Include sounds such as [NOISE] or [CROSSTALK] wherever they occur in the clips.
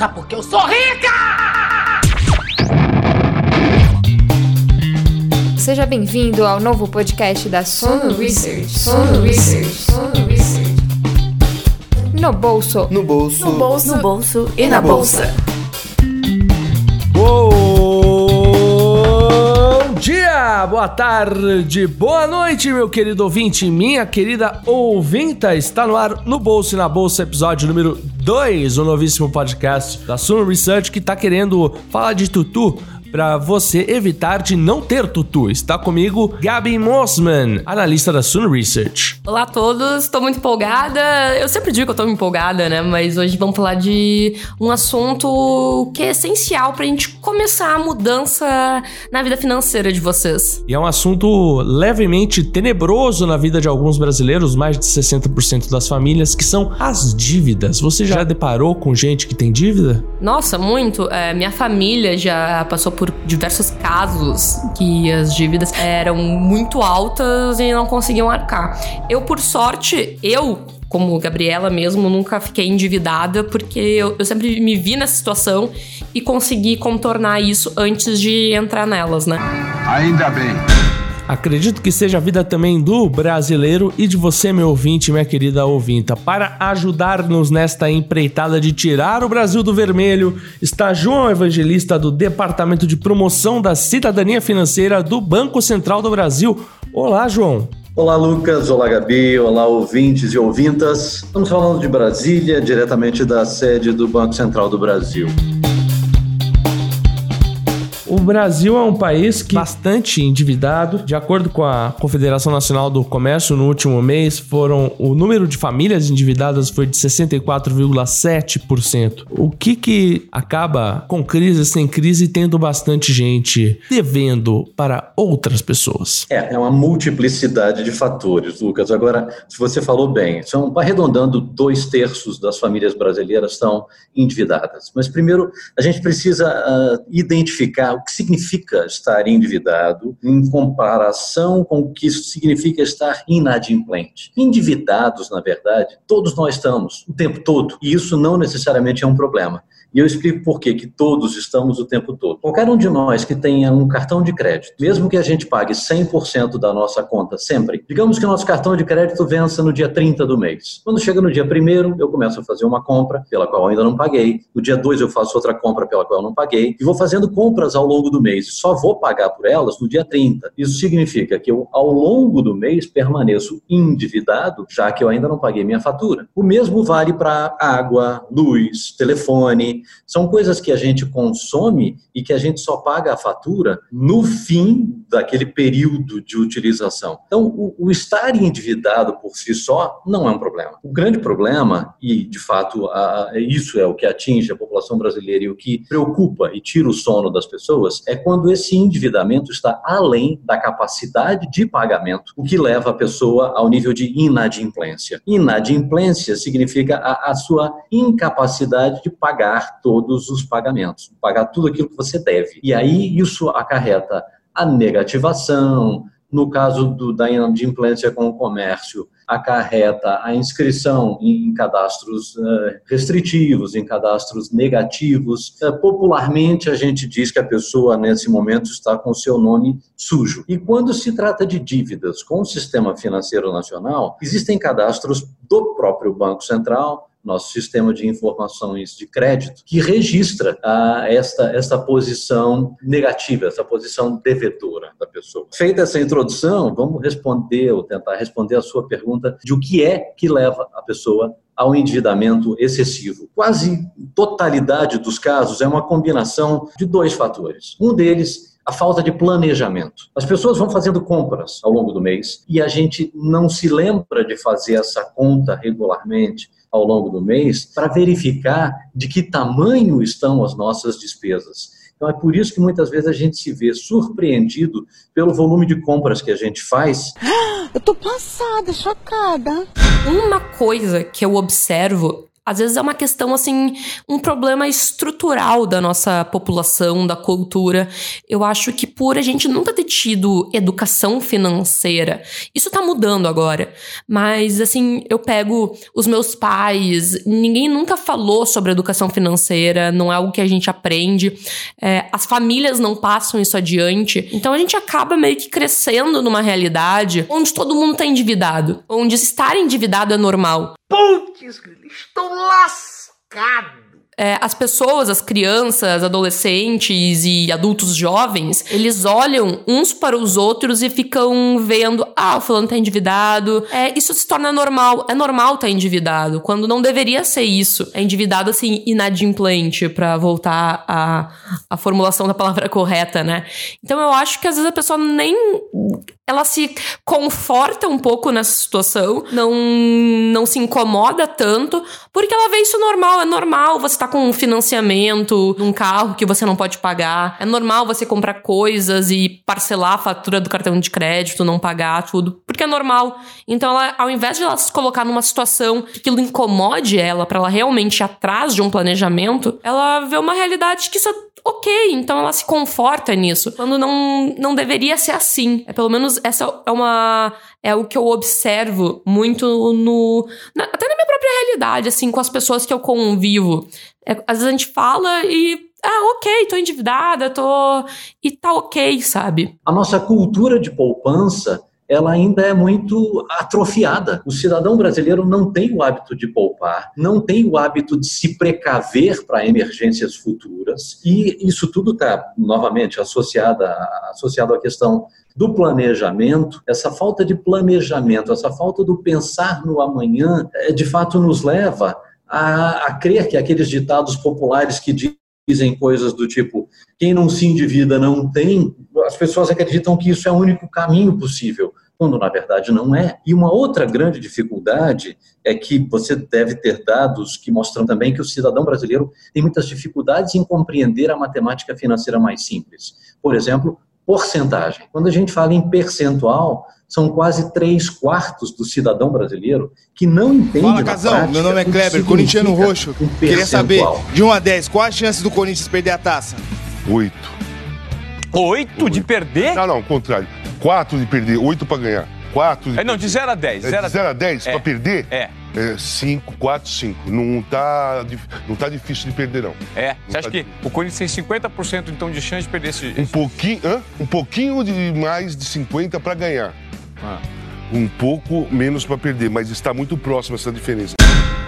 Sabe por que eu sou rica? Seja bem-vindo ao novo podcast da Sono Research. Sono Research. Sono Research. No bolso. No bolso. No bolso. No bolso e na bolsa. Bom dia, boa tarde, boa noite, meu querido ouvinte, minha querida ouvinta. Está no ar no Bolso e na Bolsa, episódio número 2, o novíssimo podcast da Suno Research que está querendo falar de tutu para você evitar de não ter tutu. Está comigo Gabi Mossman, analista da Sun Research. Olá a todos, estou muito empolgada. Eu sempre digo que eu estou empolgada, né? Mas hoje vamos falar de um assunto que é essencial para a gente começar a mudança na vida financeira de vocês. E é um assunto levemente tenebroso na vida de alguns brasileiros, mais de 60% das famílias, que são as dívidas. Você já deparou com gente que tem dívida? Nossa, muito. É, minha família já passou por diversos casos que as dívidas eram muito altas e não conseguiam arcar. Eu, por sorte, eu como Gabriela mesmo, nunca fiquei endividada, porque eu, eu, sempre me vi nessa situação e consegui contornar isso antes de entrar nelas, né? Ainda bem. Acredito que seja a vida também do brasileiro e de você, meu ouvinte, minha querida ouvinta. Para ajudar-nos nesta empreitada de tirar o Brasil do vermelho, está João Evangelista do Departamento de Promoção da Cidadania Financeira do Banco Central do Brasil. Olá, João. Olá, Lucas. Olá, Gabi. Olá, ouvintes e ouvintas. Estamos falando de Brasília, diretamente da sede do Banco Central do Brasil. O Brasil é um país que bastante endividado. De acordo com a Confederação Nacional do Comércio, no último mês, foram o número de famílias endividadas foi de 64,7%. O que que acaba com crise sem crise tendo bastante gente devendo para outras pessoas? É, é uma multiplicidade de fatores, Lucas. Agora, se você falou bem, são arredondando dois terços das famílias brasileiras estão endividadas. Mas primeiro a gente precisa uh, identificar o que significa estar endividado em comparação com o que significa estar inadimplente. Endividados, na verdade, todos nós estamos o tempo todo, e isso não necessariamente é um problema. E eu explico por quê, que todos estamos o tempo todo. Qualquer um de nós que tenha um cartão de crédito, mesmo que a gente pague 100% da nossa conta sempre, digamos que o nosso cartão de crédito vença no dia 30 do mês. Quando chega no dia 1 eu começo a fazer uma compra pela qual ainda não paguei. No dia 2 eu faço outra compra pela qual eu não paguei. E vou fazendo compras ao longo do mês. E só vou pagar por elas no dia 30. Isso significa que eu, ao longo do mês, permaneço endividado, já que eu ainda não paguei minha fatura. O mesmo vale para água, luz, telefone, são coisas que a gente consome e que a gente só paga a fatura no fim daquele período de utilização. Então, o, o estar endividado por si só não é um problema. O grande problema, e de fato a, isso é o que atinge a população brasileira e o que preocupa e tira o sono das pessoas, é quando esse endividamento está além da capacidade de pagamento, o que leva a pessoa ao nível de inadimplência. Inadimplência significa a, a sua incapacidade de pagar todos os pagamentos, pagar tudo aquilo que você deve. E aí isso acarreta a negativação, no caso do, da inadimplência com o comércio, acarreta a inscrição em cadastros uh, restritivos, em cadastros negativos. Uh, popularmente, a gente diz que a pessoa, nesse momento, está com o seu nome sujo. E quando se trata de dívidas com o sistema financeiro nacional, existem cadastros do próprio Banco Central, nosso sistema de informações de crédito, que registra ah, esta, esta posição negativa, essa posição devedora da pessoa. Feita essa introdução, vamos responder, ou tentar responder a sua pergunta de o que é que leva a pessoa ao endividamento excessivo. Quase totalidade dos casos é uma combinação de dois fatores. Um deles a falta de planejamento. As pessoas vão fazendo compras ao longo do mês e a gente não se lembra de fazer essa conta regularmente ao longo do mês para verificar de que tamanho estão as nossas despesas. Então é por isso que muitas vezes a gente se vê surpreendido pelo volume de compras que a gente faz. [GASPS] Eu tô passada, chocada. Uma coisa que eu observo às vezes é uma questão assim, um problema estrutural da nossa população, da cultura. Eu acho que por a gente nunca ter tido educação financeira, isso tá mudando agora. Mas assim, eu pego os meus pais, ninguém nunca falou sobre educação financeira, não é algo que a gente aprende. É, as famílias não passam isso adiante. Então a gente acaba meio que crescendo numa realidade onde todo mundo tá endividado, onde estar endividado é normal. Putz, estou lascado é, as pessoas, as crianças, adolescentes e adultos jovens, eles olham uns para os outros e ficam vendo, ah, o fulano tá endividado. É, isso se torna normal. É normal tá endividado, quando não deveria ser isso. É endividado, assim, inadimplente, para voltar à, à formulação da palavra [LAUGHS] correta, né? Então eu acho que às vezes a pessoa nem ela se conforta um pouco nessa situação, não, não se incomoda tanto, porque ela vê isso normal. É normal você tá com um financiamento num carro que você não pode pagar. É normal você comprar coisas e parcelar a fatura do cartão de crédito, não pagar tudo, porque é normal. Então, ela, ao invés de ela se colocar numa situação que aquilo incomode ela, para ela realmente ir atrás de um planejamento, ela vê uma realidade que isso ok, então ela se conforta nisso. Quando não, não deveria ser assim. É pelo menos essa é uma é o que eu observo muito no na, até na minha própria realidade, assim, com as pessoas que eu convivo. É, às vezes a gente fala e ah, ok, tô endividada, tô e tá ok, sabe? A nossa cultura de poupança ela ainda é muito atrofiada. O cidadão brasileiro não tem o hábito de poupar, não tem o hábito de se precaver para emergências futuras, e isso tudo está, novamente, associado, associado à questão do planejamento, essa falta de planejamento, essa falta do pensar no amanhã, é, de fato nos leva a, a crer que aqueles ditados populares que dizem coisas do tipo quem não se endivida não tem, as pessoas acreditam que isso é o único caminho possível quando na verdade não é. E uma outra grande dificuldade é que você deve ter dados que mostram também que o cidadão brasileiro tem muitas dificuldades em compreender a matemática financeira mais simples. Por exemplo, porcentagem. Quando a gente fala em percentual, são quase três quartos do cidadão brasileiro que não entende. Fala, Casão, meu nome é Kleber, corintiano roxo. Um Queria saber, de 1 a 10, qual a chance do Corinthians perder a taça? Oito. Oito de perder? Não, não, contrário. Quatro de perder, oito para ganhar. Quatro de é, Não, de 0 a 10. É, de 0 a 10 é. para perder? É. É 5, 4, 5. Não tá, não tá difícil de perder, não. É. Não Você acha tá que o Corinthians tem 50% então de chance de perder esse. Um pouquinho, hã? um pouquinho de mais de 50 para ganhar. Ah. Um pouco menos para perder, mas está muito próximo essa diferença.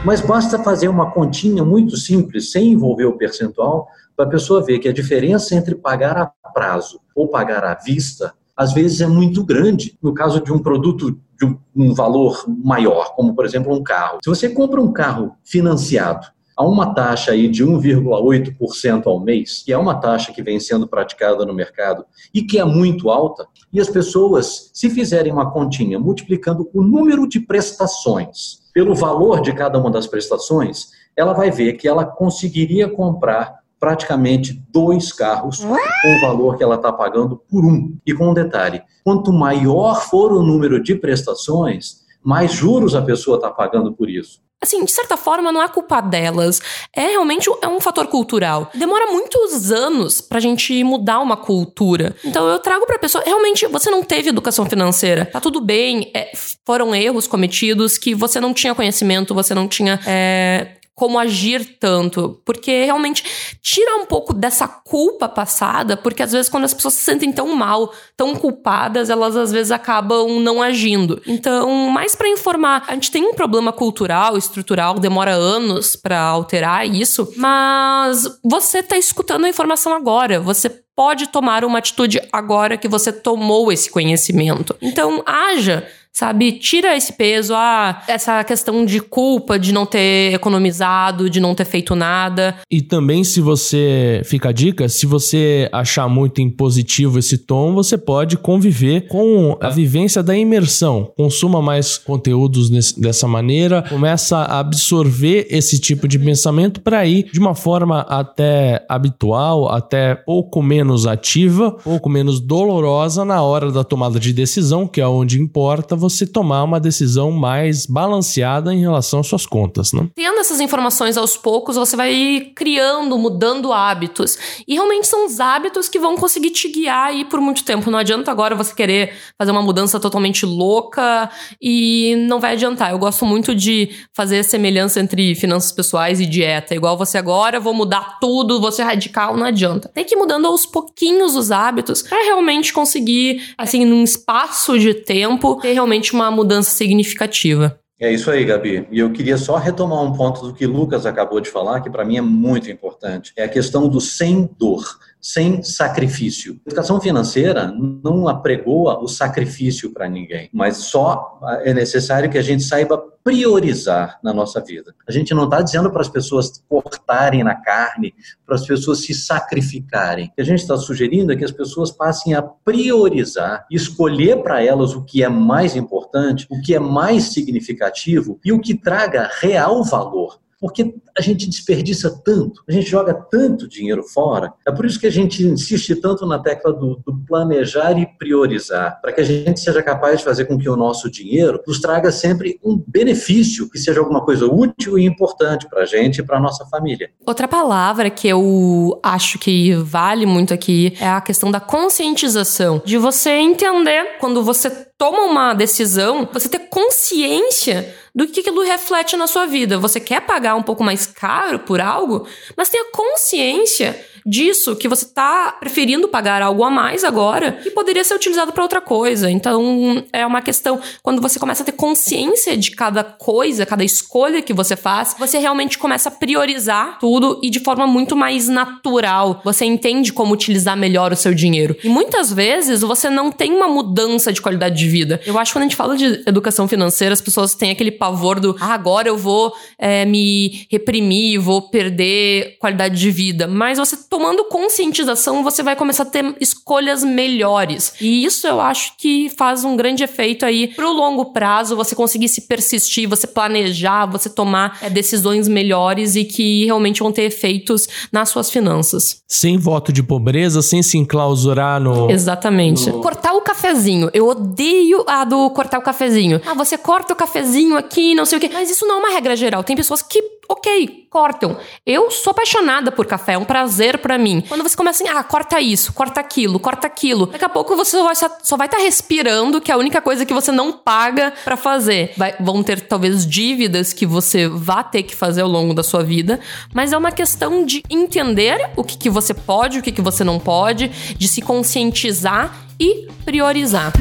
Mas basta fazer uma continha muito simples, sem envolver o percentual, para a pessoa ver que a diferença entre pagar a prazo ou pagar à vista, às vezes é muito grande. No caso de um produto de um, um valor maior, como por exemplo um carro. Se você compra um carro financiado a uma taxa aí de 1,8% ao mês, que é uma taxa que vem sendo praticada no mercado e que é muito alta, e as pessoas, se fizerem uma continha multiplicando o número de prestações pelo valor de cada uma das prestações, ela vai ver que ela conseguiria comprar praticamente dois carros com o valor que ela está pagando por um. E com um detalhe: quanto maior for o número de prestações, mais juros a pessoa está pagando por isso. Assim, de certa forma, não é culpa delas. É realmente é um fator cultural. Demora muitos anos pra gente mudar uma cultura. Então eu trago pra pessoa, realmente, você não teve educação financeira. Tá tudo bem, é, foram erros cometidos que você não tinha conhecimento, você não tinha é, como agir tanto, porque realmente tira um pouco dessa culpa passada, porque às vezes quando as pessoas se sentem tão mal, tão culpadas, elas às vezes acabam não agindo. Então, mais para informar, a gente tem um problema cultural, estrutural, demora anos para alterar isso, mas você tá escutando a informação agora, você pode tomar uma atitude agora que você tomou esse conhecimento. Então, haja sabe? Tira esse peso, ah, essa questão de culpa de não ter economizado, de não ter feito nada. E também, se você. Fica a dica, se você achar muito impositivo esse tom, você pode conviver com a vivência da imersão. Consuma mais conteúdos nesse, dessa maneira, começa a absorver esse tipo de pensamento para ir de uma forma até habitual, até pouco menos ativa, pouco menos dolorosa na hora da tomada de decisão, que é onde importa você tomar uma decisão mais balanceada em relação às suas contas, né? Tendo essas informações aos poucos, você vai criando, mudando hábitos. E realmente são os hábitos que vão conseguir te guiar aí por muito tempo. Não adianta agora você querer fazer uma mudança totalmente louca e não vai adiantar. Eu gosto muito de fazer semelhança entre finanças pessoais e dieta. Igual você agora, vou mudar tudo, ser radical, não adianta. Tem que ir mudando aos pouquinhos os hábitos para realmente conseguir, assim, num espaço de tempo, ter realmente uma mudança significativa. É isso aí, Gabi. E eu queria só retomar um ponto do que Lucas acabou de falar, que para mim é muito importante. É a questão do sem dor sem sacrifício. A educação financeira não apregoa o sacrifício para ninguém, mas só é necessário que a gente saiba priorizar na nossa vida. A gente não está dizendo para as pessoas cortarem na carne, para as pessoas se sacrificarem. O que a gente está sugerindo é que as pessoas passem a priorizar, escolher para elas o que é mais importante, o que é mais significativo e o que traga real valor porque a gente desperdiça tanto, a gente joga tanto dinheiro fora. É por isso que a gente insiste tanto na tecla do, do planejar e priorizar, para que a gente seja capaz de fazer com que o nosso dinheiro nos traga sempre um benefício, que seja alguma coisa útil e importante para a gente e para a nossa família. Outra palavra que eu acho que vale muito aqui é a questão da conscientização, de você entender quando você toma uma decisão, você ter consciência do que aquilo reflete na sua vida. Você quer pagar um pouco mais caro por algo, mas tenha consciência disso que você está preferindo pagar algo a mais agora que poderia ser utilizado para outra coisa. Então, é uma questão quando você começa a ter consciência de cada coisa, cada escolha que você faz, você realmente começa a priorizar tudo e de forma muito mais natural. Você entende como utilizar melhor o seu dinheiro. E muitas vezes você não tem uma mudança de qualidade de vida. Eu acho que quando a gente fala de educação financeira, as pessoas têm aquele pavor do ah, agora eu vou é, me reprimir, vou perder qualidade de vida. Mas você tomando conscientização, você vai começar a ter escolhas melhores. E isso eu acho que faz um grande efeito aí pro longo prazo, você conseguir se persistir, você planejar, você tomar é, decisões melhores e que realmente vão ter efeitos nas suas finanças. Sem voto de pobreza, sem se enclausurar no. Exatamente. No... Cortar o cafezinho. Eu odeio a do cortar o cafezinho. Ah, você corta o cafezinho aqui, não sei o quê. Mas isso não é uma regra geral. Tem pessoas que ok, cortam. Eu sou apaixonada por café, é um prazer para mim. Quando você começa assim, ah, corta isso, corta aquilo, corta aquilo, daqui a pouco você só vai estar tá respirando, que é a única coisa que você não paga para fazer. Vai, vão ter talvez dívidas que você vá ter que fazer ao longo da sua vida, mas é uma questão de entender o que, que você pode, o que, que você não pode, de se conscientizar e priorizar.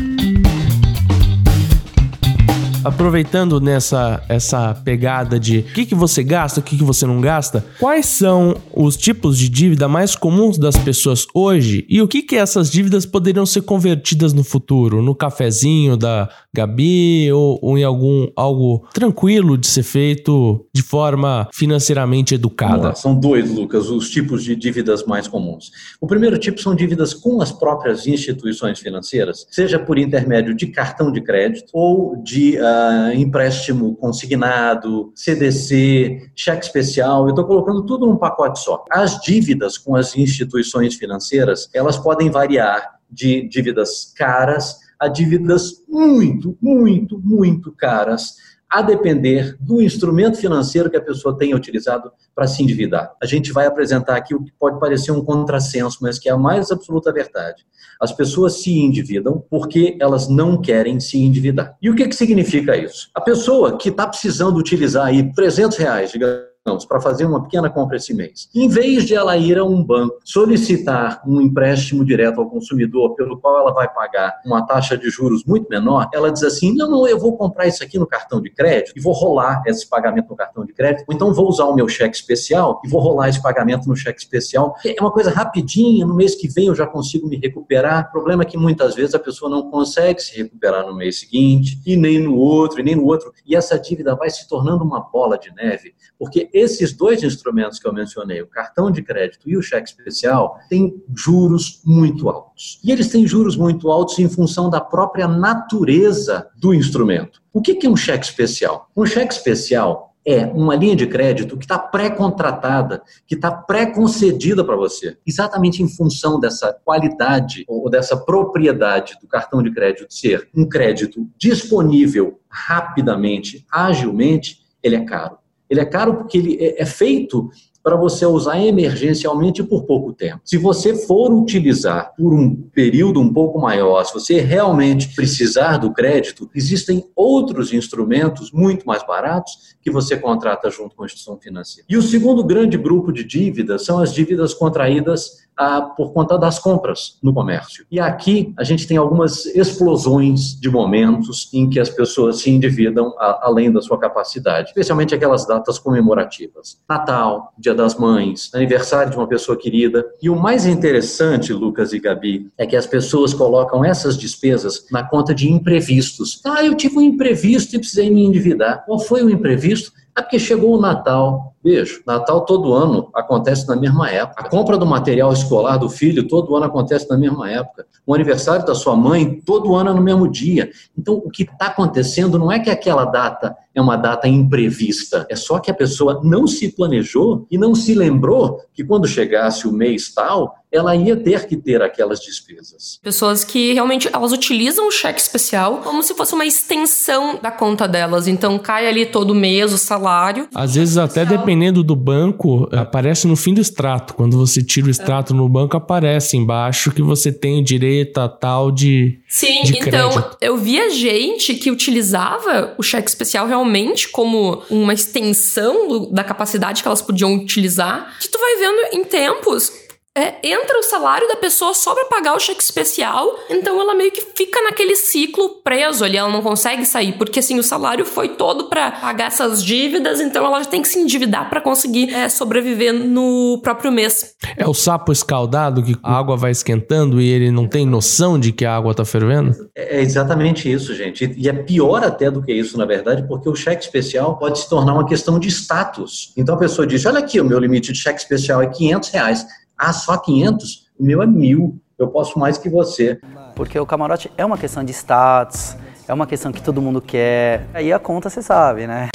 Aproveitando nessa essa pegada de o que, que você gasta, o que, que você não gasta, quais são os tipos de dívida mais comuns das pessoas hoje e o que, que essas dívidas poderiam ser convertidas no futuro? No cafezinho da Gabi ou, ou em algum algo tranquilo de ser feito de forma financeiramente educada? São dois, Lucas, os tipos de dívidas mais comuns. O primeiro tipo são dívidas com as próprias instituições financeiras, seja por intermédio de cartão de crédito ou de uh, empréstimo consignado, CDC, cheque especial. Eu estou colocando tudo num pacote só. As dívidas com as instituições financeiras, elas podem variar de dívidas caras a dívidas muito, muito, muito caras a depender do instrumento financeiro que a pessoa tenha utilizado para se endividar. A gente vai apresentar aqui o que pode parecer um contrassenso, mas que é a mais absoluta verdade. As pessoas se endividam porque elas não querem se endividar. E o que, que significa isso? A pessoa que está precisando utilizar aí 300 reais, digamos, para fazer uma pequena compra esse mês. Em vez de ela ir a um banco solicitar um empréstimo direto ao consumidor, pelo qual ela vai pagar uma taxa de juros muito menor, ela diz assim: não, não, eu vou comprar isso aqui no cartão de crédito e vou rolar esse pagamento no cartão de crédito, ou então vou usar o meu cheque especial e vou rolar esse pagamento no cheque especial. É uma coisa rapidinha, no mês que vem eu já consigo me recuperar. O problema é que muitas vezes a pessoa não consegue se recuperar no mês seguinte, e nem no outro, e nem no outro, e essa dívida vai se tornando uma bola de neve, porque esses dois instrumentos que eu mencionei, o cartão de crédito e o cheque especial, têm juros muito altos. E eles têm juros muito altos em função da própria natureza do instrumento. O que é um cheque especial? Um cheque especial é uma linha de crédito que está pré-contratada, que está pré-concedida para você, exatamente em função dessa qualidade ou dessa propriedade do cartão de crédito ser um crédito disponível rapidamente, agilmente, ele é caro. Ele é caro porque ele é, é feito para você usar emergencialmente por pouco tempo. Se você for utilizar por um período um pouco maior, se você realmente precisar do crédito, existem outros instrumentos muito mais baratos que você contrata junto com a instituição financeira. E o segundo grande grupo de dívidas são as dívidas contraídas ah, por conta das compras no comércio. E aqui a gente tem algumas explosões de momentos em que as pessoas se endividam a, além da sua capacidade, especialmente aquelas datas comemorativas. Natal, Dia das Mães, aniversário de uma pessoa querida. E o mais interessante, Lucas e Gabi, é que as pessoas colocam essas despesas na conta de imprevistos. Ah, eu tive um imprevisto e precisei me endividar. Qual foi o imprevisto? É porque chegou o Natal. Beijo. Natal todo ano acontece na mesma época. A compra do material escolar do filho todo ano acontece na mesma época. O aniversário da sua mãe todo ano é no mesmo dia. Então, o que está acontecendo não é que aquela data é uma data imprevista. É só que a pessoa não se planejou e não se lembrou que quando chegasse o mês tal, ela ia ter que ter aquelas despesas. Pessoas que realmente elas utilizam o cheque especial como se fosse uma extensão da conta delas. Então cai ali todo mês o salário. Às vezes até dependendo do banco, aparece no fim do extrato. Quando você tira o extrato é. no banco, aparece embaixo que você tem direito a tal de Sim, de então eu via gente que utilizava o cheque especial realmente como uma extensão da capacidade que elas podiam utilizar. Que tu vai vendo em tempos é, entra o salário da pessoa só pra pagar o cheque especial, então ela meio que fica naquele ciclo preso ali, ela não consegue sair, porque assim, o salário foi todo para pagar essas dívidas, então ela já tem que se endividar para conseguir é, sobreviver no próprio mês. É o sapo escaldado que a água vai esquentando e ele não tem noção de que a água tá fervendo? É, é exatamente isso, gente. E é pior até do que isso, na verdade, porque o cheque especial pode se tornar uma questão de status. Então a pessoa diz: olha aqui, o meu limite de cheque especial é 500 reais. Ah, só 500? O meu é mil. Eu posso mais que você. Porque o camarote é uma questão de status, é uma questão que todo mundo quer. Aí a conta você sabe, né?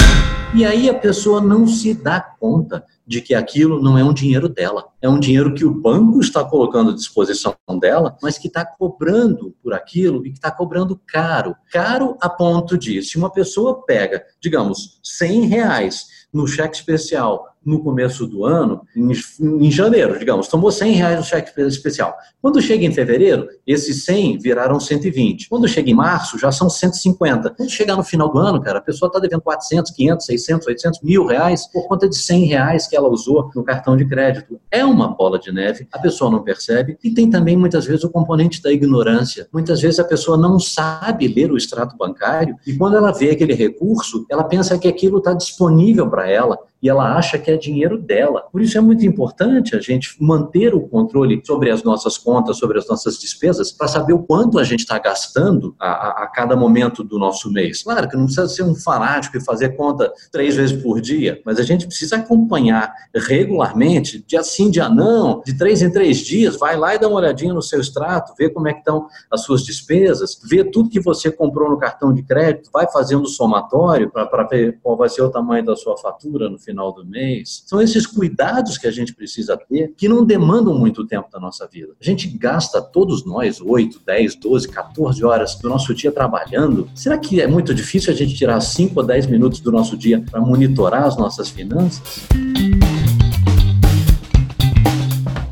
E aí a pessoa não se dá conta de que aquilo não é um dinheiro dela. É um dinheiro que o banco está colocando à disposição dela, mas que está cobrando por aquilo e que está cobrando caro. Caro a ponto de, se uma pessoa pega, digamos, 100 reais no cheque especial no começo do ano, em, em, janeiro, digamos, tomou 100 reais no cheque especial. Quando chega em fevereiro, esses 100 viraram 120. Quando chega em março, já são 150. Quando chegar no final do ano, cara, a pessoa está devendo 400, 500, 600, 800, mil reais por conta de 100 reais que ela usou no cartão de crédito. É uma bola de neve, a pessoa não percebe e tem também muitas vezes o componente da ignorância. Muitas vezes a pessoa não sabe ler o extrato bancário e quando ela vê aquele recurso, ela pensa que aquilo está disponível para ela e ela acha que é dinheiro dela. Por isso é muito importante a gente manter o controle sobre as nossas contas, sobre as nossas despesas, para saber o quanto a gente está gastando a, a, a, cada momento do nosso mês. Claro que não precisa ser um fanático e fazer conta três vezes por dia, mas a gente precisa acompanhar regularmente, dia sim, dia não, de três em três dias, vai lá e dá uma olhadinha no seu extrato, vê como é que estão as suas despesas, vê tudo que você comprou no cartão de crédito, vai fazendo somatório para ver qual vai ser o tamanho da sua fatura no final do mês. São esses cuidados que a gente precisa ter que não demandam muito tempo da nossa vida. A gente gasta, todos nós, 8, 10, 12, 14 horas do nosso dia trabalhando. Será que é muito difícil a gente tirar 5 ou 10 minutos do nosso dia para monitorar as nossas finanças?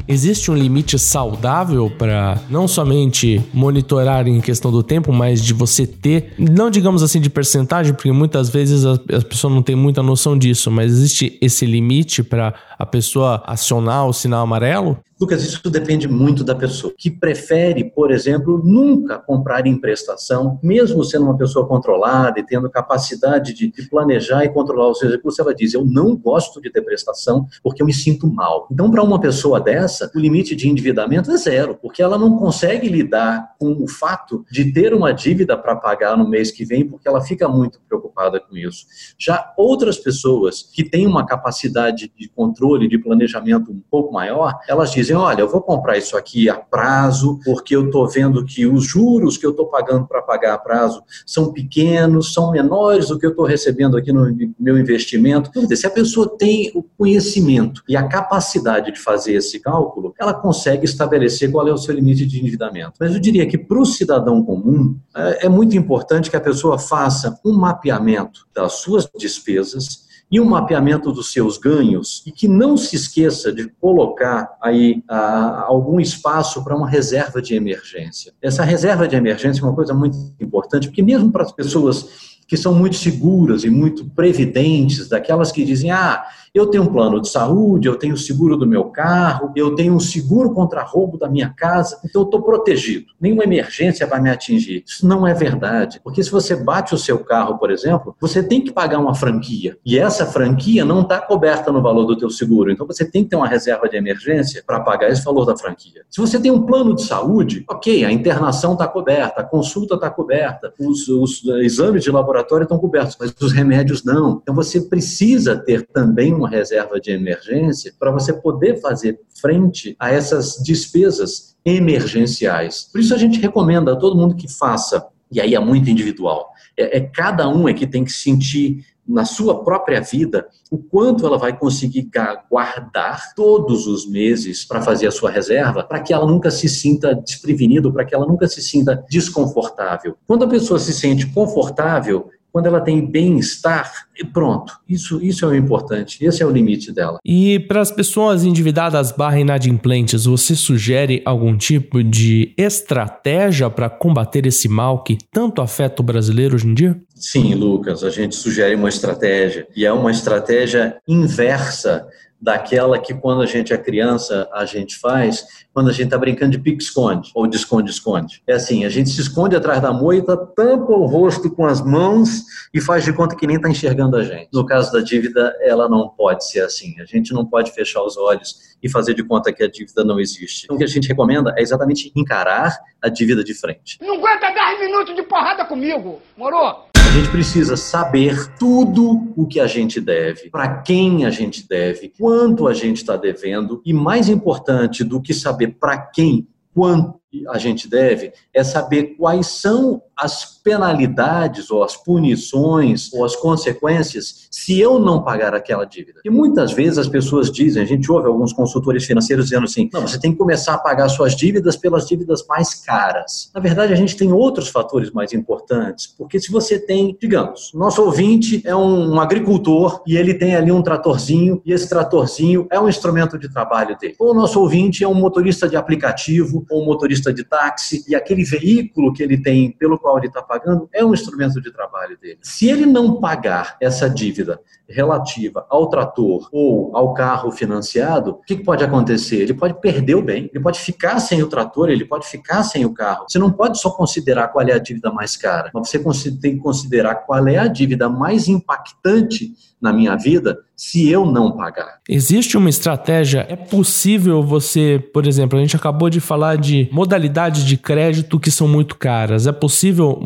Existe um limite saudável para não somente monitorar em questão do tempo, mas de você ter, não digamos assim de percentagem, porque muitas vezes a, a pessoa não tem muita noção disso, mas existe esse limite para a pessoa acionar o sinal amarelo? Lucas, isso depende muito da pessoa, que prefere, por exemplo, nunca comprar em prestação, mesmo sendo uma pessoa controlada e tendo capacidade de, de planejar e controlar os seus recursos, ela diz: Eu não gosto de ter prestação porque eu me sinto mal. Então, para uma pessoa dessa, o limite de endividamento é zero, porque ela não consegue lidar com o fato de ter uma dívida para pagar no mês que vem, porque ela fica muito preocupada com isso. Já outras pessoas que têm uma capacidade de controle, de planejamento um pouco maior, elas dizem, dizem: olha, eu vou comprar isso aqui a prazo, porque eu estou vendo que os juros que eu estou pagando para pagar a prazo são pequenos, são menores do que eu estou recebendo aqui no meu investimento. Se a pessoa tem o conhecimento e a capacidade de fazer esse cálculo, ela consegue estabelecer qual é o seu limite de endividamento. Mas eu diria que para o cidadão comum é, é muito importante que a pessoa faça um mapeamento das suas despesas e um mapeamento dos seus ganhos e que não se esqueça de colocar aí ah, algum espaço para uma reserva de emergência. Essa reserva de emergência é uma coisa muito importante, porque mesmo para as pessoas que são muito seguras e muito previdentes, daquelas que dizem: ah, eu tenho um plano de saúde, eu tenho o seguro do meu carro, eu tenho um seguro contra roubo da minha casa, então eu estou protegido. Nenhuma emergência vai me atingir. Isso não é verdade. Porque se você bate o seu carro, por exemplo, você tem que pagar uma franquia. E essa franquia não está coberta no valor do teu seguro. Então você tem que ter uma reserva de emergência para pagar esse valor da franquia. Se você tem um plano de saúde, ok, a internação está coberta, a consulta está coberta, os, os exames de laboratório estão cobertos, mas os remédios não. Então você precisa ter também uma uma reserva de emergência para você poder fazer frente a essas despesas emergenciais. Por isso a gente recomenda a todo mundo que faça, e aí é muito individual, é, é cada um é que tem que sentir na sua própria vida o quanto ela vai conseguir guardar todos os meses para fazer a sua reserva, para que ela nunca se sinta desprevenida, para que ela nunca se sinta desconfortável. Quando a pessoa se sente confortável, quando ela tem bem-estar, pronto. Isso, isso é o importante. Esse é o limite dela. E para as pessoas endividadas barra inadimplentes, você sugere algum tipo de estratégia para combater esse mal que tanto afeta o brasileiro hoje em dia? Sim, Lucas, a gente sugere uma estratégia. E é uma estratégia inversa daquela que quando a gente é criança a gente faz, quando a gente está brincando de pique-esconde ou de esconde-esconde. É assim, a gente se esconde atrás da moita, tampa o rosto com as mãos e faz de conta que nem está enxergando a gente. No caso da dívida, ela não pode ser assim. A gente não pode fechar os olhos e fazer de conta que a dívida não existe. Então, o que a gente recomenda é exatamente encarar a dívida de frente. Não aguenta 10 minutos de porrada comigo, morou? A gente precisa saber tudo o que a gente deve, para quem a gente deve, quanto a gente está devendo e, mais importante do que saber para quem, quanto a gente deve, é saber quais são as penalidades ou as punições ou as consequências se eu não pagar aquela dívida. E muitas vezes as pessoas dizem, a gente ouve alguns consultores financeiros dizendo assim: não, você tem que começar a pagar suas dívidas pelas dívidas mais caras. Na verdade, a gente tem outros fatores mais importantes, porque se você tem, digamos, nosso ouvinte é um, agricultor e ele tem ali um tratorzinho e esse tratorzinho é um instrumento de trabalho dele. Ou o nosso ouvinte é um motorista de aplicativo ou um motorista de táxi e aquele veículo que ele tem pelo qual ele está pagando é um instrumento de trabalho dele. Se ele não pagar essa dívida relativa ao trator ou ao carro financiado, o que pode acontecer? Ele pode perder o bem, ele pode ficar sem o trator, ele pode ficar sem o carro. Você não pode só considerar qual é a dívida mais cara, mas você tem que considerar qual é a dívida mais impactante na minha vida se eu não pagar. Existe uma estratégia? É possível você, por exemplo, a gente acabou de falar de modalidades de crédito que são muito caras. É possível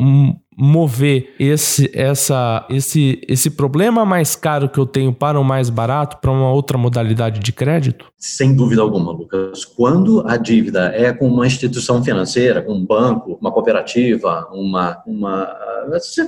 mover esse, essa, esse, esse problema mais caro que eu tenho para o mais barato para uma outra modalidade de crédito? Sem dúvida alguma, Lucas. Quando a dívida é com uma instituição financeira, um banco, uma cooperativa, uma, uma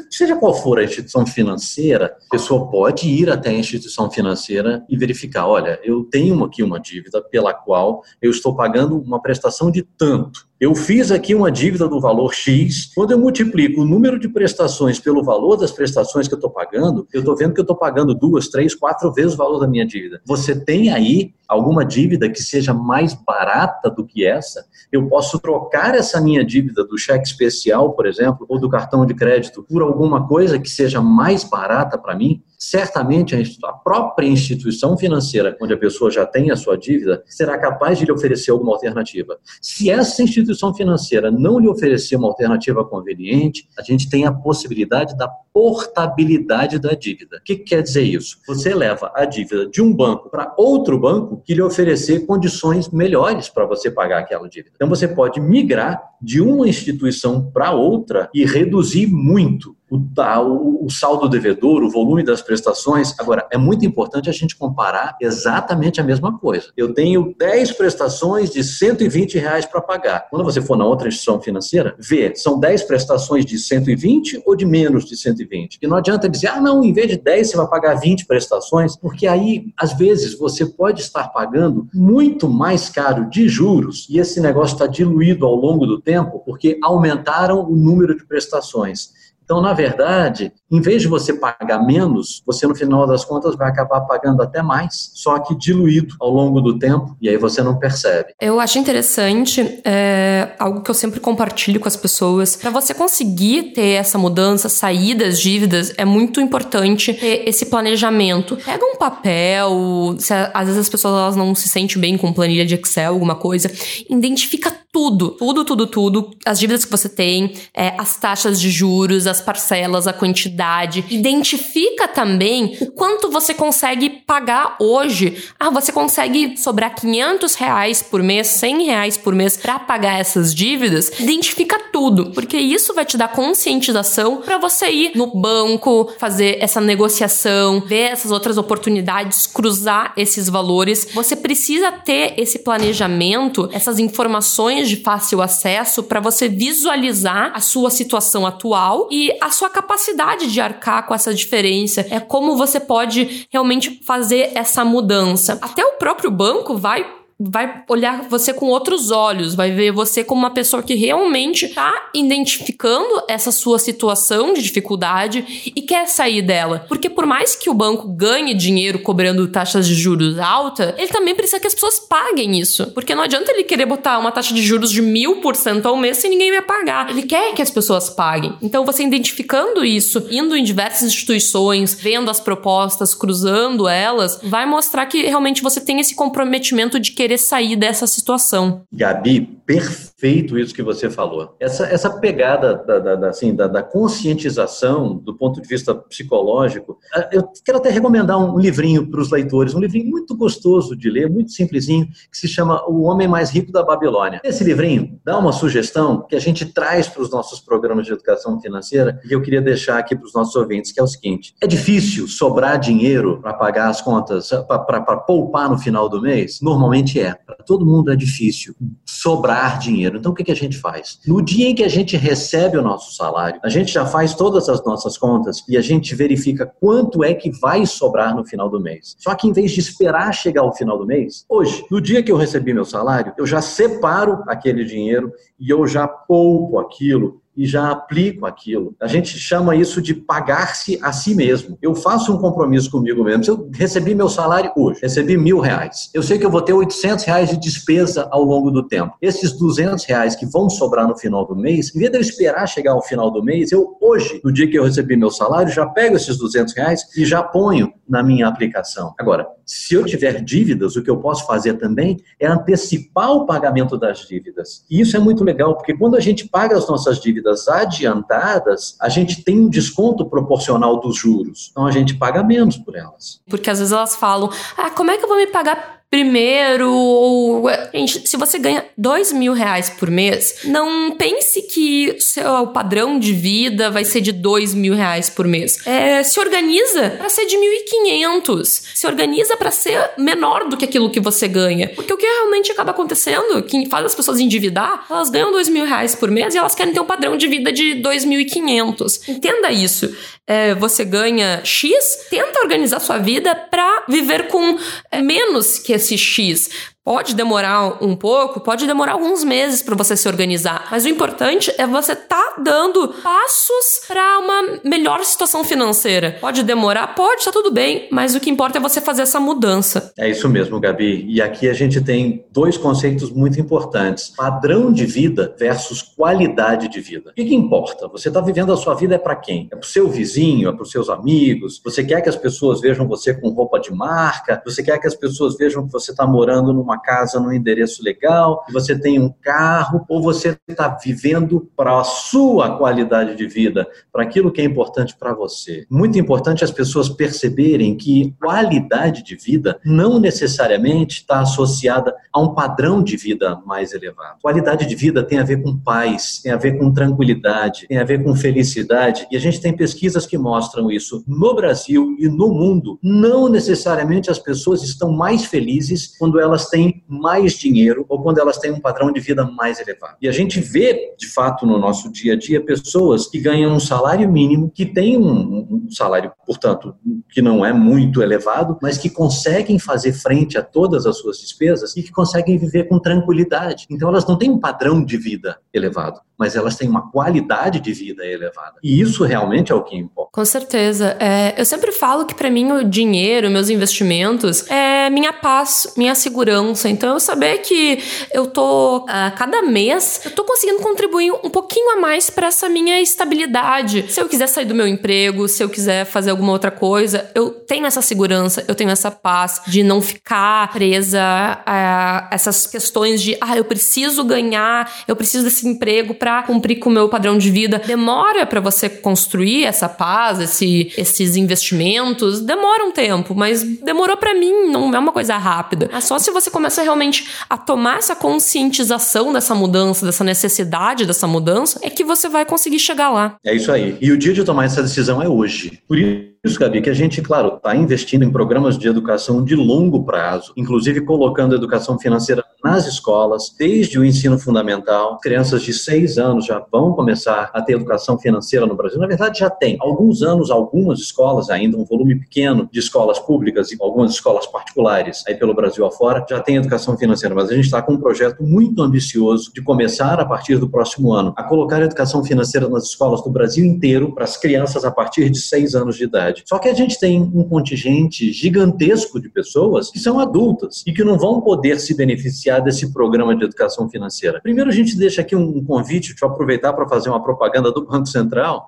seja qual for a instituição financeira, a pessoa pode ir até a instituição financeira e verificar, olha, eu tenho aqui uma dívida pela qual eu estou pagando uma prestação de tanto. Eu fiz aqui uma dívida do valor X. Quando eu multiplico o número de prestações pelo valor das prestações que eu estou pagando, eu estou vendo que eu estou pagando duas, três, quatro vezes o valor da minha dívida. Você tem aí alguma dívida que seja mais barata do que essa? Eu posso trocar essa minha dívida do cheque especial, por exemplo, ou do cartão de crédito por alguma coisa que seja mais barata para mim? certamente a própria instituição financeira, onde a pessoa já tem a sua dívida, será capaz de lhe oferecer alguma alternativa. Se essa instituição financeira não lhe oferecer uma alternativa conveniente, a gente tem a possibilidade da portabilidade da dívida. O que quer dizer isso? Você leva a dívida de um banco para outro banco que lhe oferecer condições melhores para você pagar aquela dívida. Então você pode migrar de uma instituição para outra e reduzir muito o, o, saldo devedor, o volume das prestações. Agora, é muito importante a gente comparar exatamente a mesma coisa. Eu tenho 10 prestações de 120 reais para pagar. Quando você for na outra instituição financeira, vê, são 10 prestações de 120 ou de menos de 120? E não adianta dizer, ah, não, em vez de 10 você vai pagar 20 prestações, porque aí, às vezes, você pode estar pagando muito mais caro de juros e esse negócio está diluído ao longo do tempo porque aumentaram o número de prestações. Então, na verdade, em vez de você pagar menos, você no final das contas vai acabar pagando até mais, só que diluído ao longo do tempo, e aí você não percebe. Eu acho interessante, é, algo que eu sempre compartilho com as pessoas, para você conseguir ter essa mudança, sair das dívidas, é muito importante ter esse planejamento. Pega um papel, se, às vezes as pessoas elas não se sentem bem com planilha de Excel, alguma coisa, identifica tudo, tudo, tudo, tudo, as dívidas que você tem, é, as taxas de juros, as parcelas, a quantidade. Identifica também o quanto você consegue pagar hoje. Ah, você consegue sobrar 500 reais por mês, 100 reais por mês para pagar essas dívidas. Identifica tudo, porque isso vai te dar conscientização para você ir no banco, fazer essa negociação, ver essas outras oportunidades, cruzar esses valores. Você precisa ter esse planejamento, essas informações de fácil acesso para você visualizar a sua situação atual e a sua capacidade de arcar com essa diferença, é como você pode realmente fazer essa mudança. Até o próprio banco vai vai olhar você com outros olhos, vai ver você como uma pessoa que realmente está identificando essa sua situação de dificuldade e quer sair dela. Porque por mais que o banco ganhe dinheiro cobrando taxas de juros alta, ele também precisa que as pessoas paguem isso. Porque não adianta ele querer botar uma taxa de juros de mil por cento ao mês se ninguém vai pagar. Ele quer que as pessoas paguem. Então você identificando isso, indo em diversas instituições, vendo as propostas, cruzando elas, vai mostrar que realmente você tem esse comprometimento de querer querer sair dessa situação. Gabi, perfeito isso que você falou. Essa, essa pegada da, da, da assim, da, da, conscientização do ponto de vista psicológico, eu quero até recomendar um livrinho para os leitores, um livrinho muito gostoso de ler, muito simplesinho, que se chama O Homem Mais Rico da Babilônia. Esse livrinho dá uma sugestão que a gente traz para os nossos programas de educação financeira e eu queria deixar aqui para os nossos ouvintes, que é o seguinte: é difícil sobrar dinheiro para pagar as contas, para poupar no final do mês? Normalmente é. Para todo mundo é difícil sobrar dinheiro. Então, o que, que a gente faz? No dia em que a gente recebe o nosso salário, a gente já faz todas as nossas contas e a gente verifica quanto é que vai sobrar no final do mês. Só que em vez de esperar chegar ao final do mês, hoje, no dia que eu recebi meu salário, eu já separo aquele dinheiro e eu já poupo aquilo e já aplico aquilo. A gente chama isso de pagar-se a si mesmo. Eu faço um compromisso comigo mesmo. Se eu recebi meu salário hoje, recebi mil reais, eu sei que eu vou ter 800 reais de despesa ao longo do tempo. Esses 200 reais que vão sobrar no final do mês, em vez de eu esperar chegar ao final do mês, eu hoje, no dia que eu recebi meu salário, já pego esses 200 reais e já ponho na minha aplicação. Agora, se eu tiver dívidas, o que eu posso fazer também é antecipar o pagamento das dívidas. E isso é muito legal, porque quando a gente paga as nossas dívidas adiantadas, a gente tem um desconto proporcional dos juros. Então a gente paga menos por elas. Porque às vezes elas falam: ah, como é que eu vou me pagar primeiro, ou. Gente, se você ganha dois mil reais por mês, não pense que seu padrão de vida vai ser de dois mil reais por mês. É, se organiza para ser de mil e quinhentos. Se organiza para ser menor do que aquilo que você ganha. Porque o que realmente acaba acontecendo, que faz as pessoas endividar, elas ganham dois mil reais por mês e elas querem ter um padrão de vida de dois mil e quinhentos. Entenda isso. É, você ganha X, tenta organizar sua vida para viver com é, menos que esse X. Pode demorar um pouco, pode demorar alguns meses para você se organizar, mas o importante é você tá dando passos para uma melhor situação financeira. Pode demorar, pode, tá tudo bem, mas o que importa é você fazer essa mudança. É isso mesmo, Gabi. E aqui a gente tem dois conceitos muito importantes: padrão de vida versus qualidade de vida. O que, que importa? Você está vivendo a sua vida é para quem? É para o seu vizinho, é para os seus amigos? Você quer que as pessoas vejam você com roupa de marca? Você quer que as pessoas vejam que você está morando numa uma casa no endereço legal, você tem um carro, ou você está vivendo para a sua qualidade de vida, para aquilo que é importante para você. Muito importante as pessoas perceberem que qualidade de vida não necessariamente está associada a um padrão de vida mais elevado. Qualidade de vida tem a ver com paz, tem a ver com tranquilidade, tem a ver com felicidade, e a gente tem pesquisas que mostram isso no Brasil e no mundo. Não necessariamente as pessoas estão mais felizes quando elas têm mais dinheiro ou quando elas têm um padrão de vida mais elevado. E a gente vê, de fato, no nosso dia a dia, pessoas que ganham um salário mínimo, que têm um, um salário, portanto, que não é muito elevado, mas que conseguem fazer frente a todas as suas despesas e que conseguem viver com tranquilidade. Então, elas não têm um padrão de vida elevado, mas elas têm uma qualidade de vida elevada. E isso realmente é o que importa. Com certeza. É, eu sempre falo que para mim o dinheiro, meus investimentos, é minha paz, minha segurança. Então eu saber que eu tô a cada mês, eu tô conseguindo contribuir um pouquinho a mais para essa minha estabilidade. Se eu quiser sair do meu emprego, se eu quiser fazer alguma outra coisa, eu tenho essa segurança, eu tenho essa paz de não ficar presa a essas questões de, ah, eu preciso ganhar, eu preciso desse emprego para cumprir com o meu padrão de vida. Demora para você construir essa paz esse, esses investimentos, demora um tempo, mas demorou para mim, não é uma coisa rápida. É só se você começa realmente a tomar essa conscientização dessa mudança, dessa necessidade dessa mudança, é que você vai conseguir chegar lá. É isso aí. E o dia de tomar essa decisão é hoje. Por isso, Gabi, que a gente, claro, está investindo em programas de educação de longo prazo, inclusive colocando educação financeira nas escolas, desde o ensino fundamental. Crianças de seis anos já vão começar a ter educação financeira no Brasil. Na verdade, já tem. Alguns anos, algumas escolas, ainda um volume pequeno de escolas públicas e algumas escolas particulares, aí pelo Brasil afora, já tem educação financeira. Mas a gente está com um projeto muito ambicioso de começar, a partir do próximo ano, a colocar a educação financeira nas escolas do Brasil inteiro para as crianças a partir de seis anos de idade. Só que a gente tem um contingente gigantesco de pessoas que são adultas e que não vão poder se beneficiar desse programa de educação financeira. Primeiro, a gente deixa aqui um convite, deixa eu aproveitar para fazer uma propaganda do Banco Central,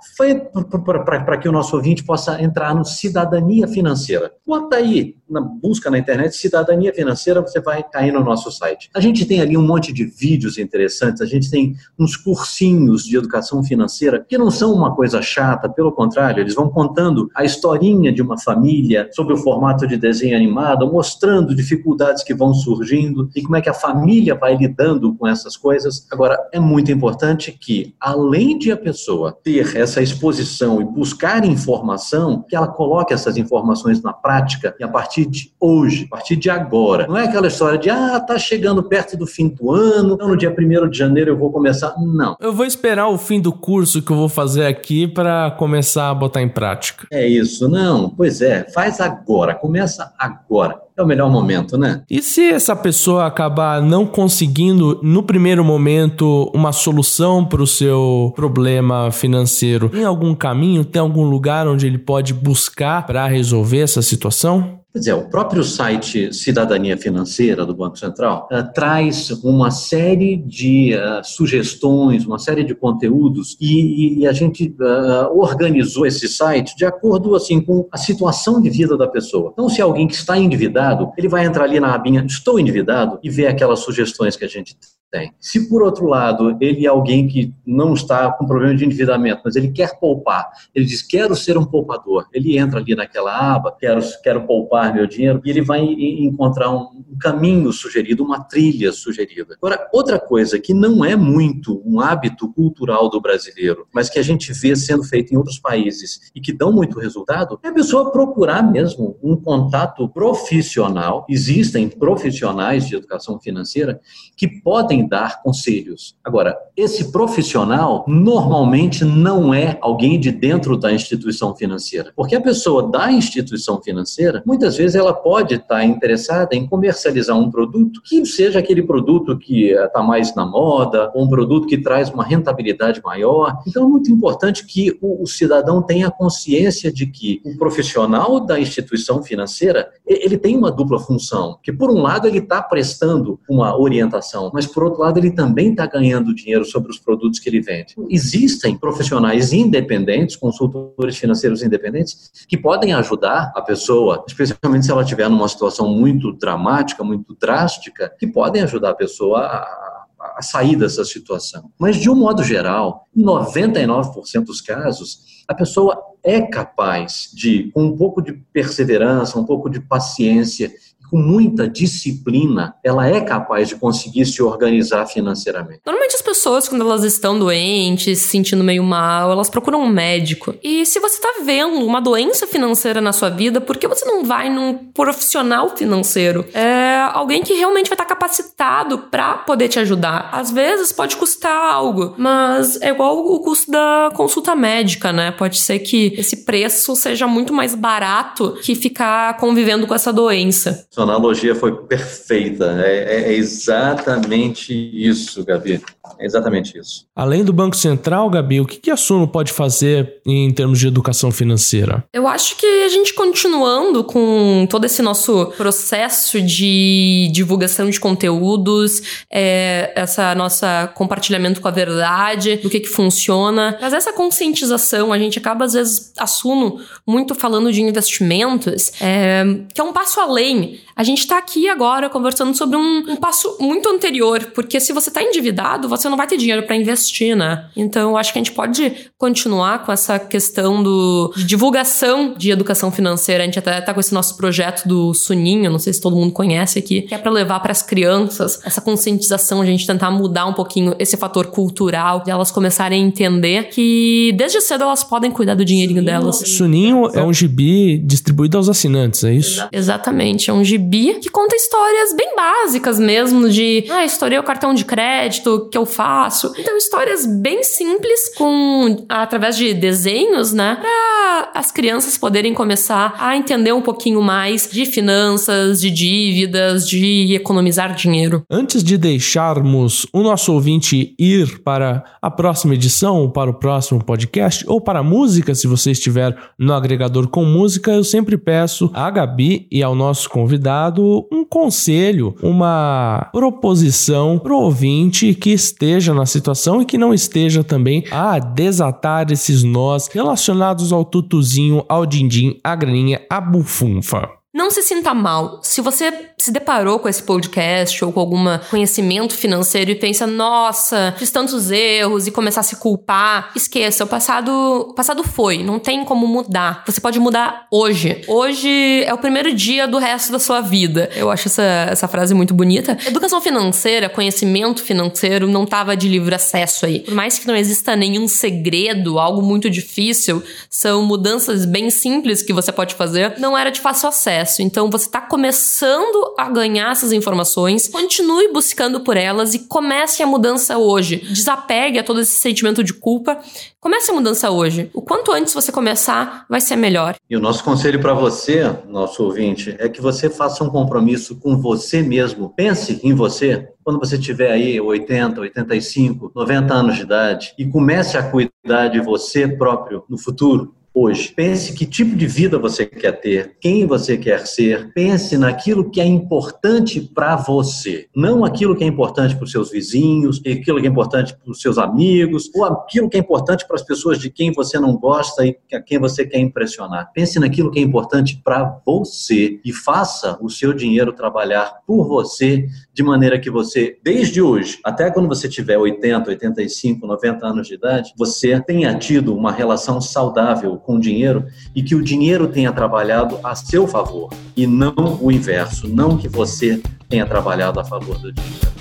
para que o nosso ouvinte possa entrar no Cidadania Financeira. Bota aí, na busca na internet, Cidadania Financeira, você vai cair no nosso site. A gente tem ali um monte de vídeos interessantes, a gente tem uns cursinhos de educação financeira que não são uma coisa chata, pelo contrário, eles vão contando a historinha de uma família sob o formato de desenho animado, mostrando dificuldades que vão surgindo e como é que a família vai lidando com essas coisas. Agora, é muito importante que, além de a pessoa ter essa exposição e buscar informação, que ela coloque essas informações na prática e a partir de hoje, a partir de agora. Não é aquela história de, ah, tá chegando perto do fim do ano, então no dia 1 de janeiro eu vou começar. Não. Eu vou esperar o fim do curso que eu vou fazer aqui para começar a botar em prática. É isso isso. Não, pois é, faz agora, começa agora. É o melhor momento, né? E se essa pessoa acabar não conseguindo, no primeiro momento, uma solução para o seu problema financeiro? Tem algum caminho, tem algum lugar onde ele pode buscar para resolver essa situação? Pois é, o próprio site Cidadania Financeira do Banco Central uh, traz uma série de uh, sugestões, uma série de conteúdos e, e a gente uh, organizou esse site de acordo assim com a situação de vida da pessoa. Então, se alguém que está endividado, ele vai entrar ali na abinha Estou endividado e ver aquelas sugestões que a gente tem. Se, por outro lado, ele é alguém que não está com problema de endividamento, mas ele quer poupar, ele diz, quero ser um poupador, ele entra ali naquela aba, quero, quero poupar meu dinheiro, e ele vai encontrar um, caminho sugerido, uma trilha sugerida. Agora, outra coisa que não é muito um hábito cultural do brasileiro, mas que a gente vê sendo feito em outros países e que dão muito resultado, é a pessoa procurar mesmo um contato profissional. Existem profissionais de educação financeira que podem dar conselhos. Agora, esse profissional normalmente não é alguém de dentro da instituição financeira, porque a pessoa da instituição financeira, muitas vezes ela pode estar interessada em comercializar um produto que seja aquele produto que está mais na moda, ou um produto que traz uma rentabilidade maior. Então, é muito importante que o, o cidadão tenha consciência de que o profissional da instituição financeira ele tem uma dupla função, que por um lado ele está prestando uma orientação, mas por outro lado, ele também está ganhando dinheiro sobre os produtos que ele vende. Existem profissionais independentes, consultores financeiros independentes, que podem ajudar a pessoa, especialmente se ela estiver numa situação muito dramática, muito drástica, que podem ajudar a pessoa a a sair dessa situação. Mas, de um modo geral, em 99% dos casos, a pessoa é capaz de, com um pouco de perseverança, um pouco de paciência com muita disciplina, ela é capaz de conseguir se organizar financeiramente. Normalmente as pessoas, quando elas estão doentes, se sentindo meio mal, elas procuram um médico. E se você está vendo uma doença financeira na sua vida, por que você não vai num profissional financeiro? É alguém que realmente vai estar capacitado para poder te ajudar. Às vezes pode custar algo, mas é igual o custo da consulta médica, né? Pode ser que esse preço seja muito mais barato que ficar convivendo com essa doença. Analogia foi perfeita. É, é, é exatamente isso, Gabi. É exatamente isso. Além do Banco Central, Gabi, o que, que a Suno pode fazer em termos de educação financeira? Eu acho que a gente continuando com todo esse nosso processo de divulgação de conteúdos, é, essa nossa compartilhamento com a verdade, do que que funciona, mas essa conscientização, a gente acaba às vezes a Suno muito falando de investimentos, é, que é um passo além. A gente está aqui agora conversando sobre um, um, passo muito anterior, porque se você está endividado, você não vai ter dinheiro para investir, né? Então, eu acho que a gente pode continuar com essa questão do, de divulgação de educação financeira. A gente até tá com esse nosso projeto do Suninho, não sei se todo mundo conhece aqui, que é para levar para as crianças essa conscientização, a gente tentar mudar um pouquinho esse fator cultural, de elas começarem a entender que desde cedo elas podem cuidar do dinheirinho delas. Suninho é um gibi distribuído aos assinantes, é isso? Exatamente, é um gibi gibi que conta histórias bem básicas mesmo, de ah, estourei o cartão de crédito, que eu faço. Então, histórias bem simples, com através de desenhos, né? Pra as crianças poderem começar a entender um pouquinho mais de finanças, de dívidas, de economizar dinheiro. Antes de deixarmos o nosso ouvinte ir para a próxima edição, para o próximo podcast, ou para a música, se você estiver no agregador com música, eu sempre peço a Gabi e ao nosso convidado dado um conselho, uma proposição pro ouvinte que esteja na situação e que não esteja também a desatar esses nós relacionados ao tutuzinho, ao dindim, à graninha, à bufunfa. Não se sinta mal. Se você se deparou com esse podcast ou com algum conhecimento financeiro e pensa, nossa, fiz tantos erros e começar a se culpar, esqueça, o passado, o passado foi, não tem como mudar. Você pode mudar hoje. Hoje é o primeiro dia do resto da sua vida. Eu acho essa, essa frase muito bonita. Educação financeira, conhecimento financeiro não estava de livre acesso aí. Por mais que não exista nenhum segredo, algo muito difícil, são mudanças bem simples que você pode fazer, não era de fácil acesso. Então você está começando a ganhar essas informações, continue buscando por elas e comece a mudança hoje. Desapegue a todo esse sentimento de culpa. Comece a mudança hoje. O quanto antes você começar, vai ser melhor. E o nosso conselho para você, nosso ouvinte, é que você faça um compromisso com você mesmo. Pense em você quando você tiver aí 80, 85, 90 anos de idade e comece a cuidar de você próprio no futuro hoje. Pense que tipo de vida você quer ter, quem você quer ser. Pense naquilo que é importante para você, não aquilo que é importante para os seus vizinhos, aquilo que é importante para os seus amigos, ou aquilo que é importante para as pessoas de quem você não gosta e a quem você quer impressionar. Pense naquilo que é importante para você e faça o seu dinheiro trabalhar por você de maneira que você, desde hoje, até quando você tiver 80, 85, 90 anos de idade, você tenha tido uma relação saudável com o dinheiro e que o dinheiro tenha trabalhado a seu favor e não o inverso, não que você tenha trabalhado a favor do dinheiro.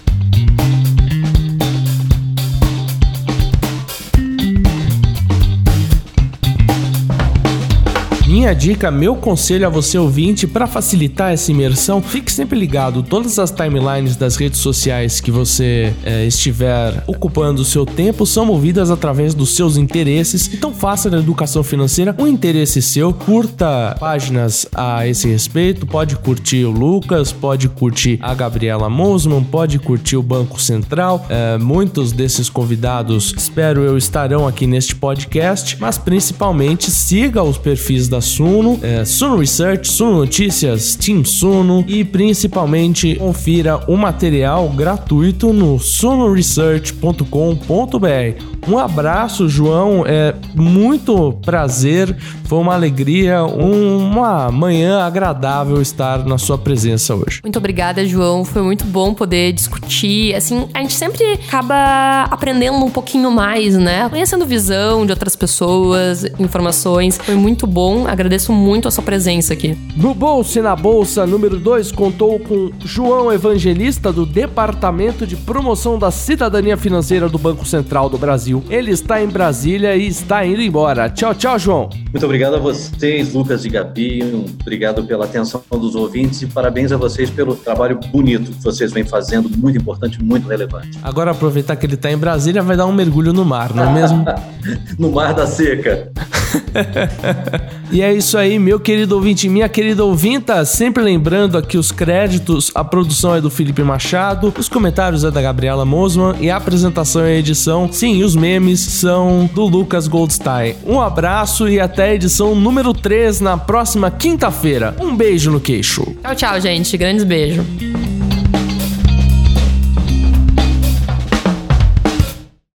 Minha dica, meu conselho a você ouvinte para facilitar essa imersão, fique sempre ligado. Todas as timelines das redes sociais que você é, estiver ocupando o seu tempo são movidas através dos seus interesses. Então faça da educação financeira um interesse seu. Curta páginas a esse respeito. Pode curtir o Lucas, pode curtir a Gabriela Mosman, pode curtir o Banco Central. É, muitos desses convidados, espero eu, estarão aqui neste podcast. Mas principalmente siga os perfis da Suno, é, Suno Research, Suno Notícias, Team Suno e principalmente confira o material gratuito no sunoresearch.com.br. Um abraço, João. É muito prazer. Foi uma alegria, uma manhã agradável estar na sua presença hoje. Muito obrigada, João. Foi muito bom poder discutir. Assim, a gente sempre acaba aprendendo um pouquinho mais, né? Conhecendo visão de outras pessoas, informações. Foi muito bom. Agradeço muito a sua presença aqui. No Bolsa e na Bolsa número 2 contou com João Evangelista do Departamento de Promoção da Cidadania Financeira do Banco Central do Brasil. Ele está em Brasília e está indo embora. Tchau, tchau, João. Muito obrigado a vocês, Lucas e Gabi. Obrigado pela atenção dos ouvintes e parabéns a vocês pelo trabalho bonito que vocês vêm fazendo, muito importante, muito relevante. Agora aproveitar que ele está em Brasília, vai dar um mergulho no mar, não é mesmo? [LAUGHS] no mar da seca. [LAUGHS] e é isso aí, meu querido ouvinte, minha querida ouvinta. Sempre lembrando aqui os créditos: a produção é do Felipe Machado, os comentários é da Gabriela Mosman e a apresentação e a edição, sim, os memes são do Lucas Goldstein. Um abraço e até a edição número 3 na próxima quinta-feira. Um beijo no queixo. Tchau, tchau, gente. Grandes beijos.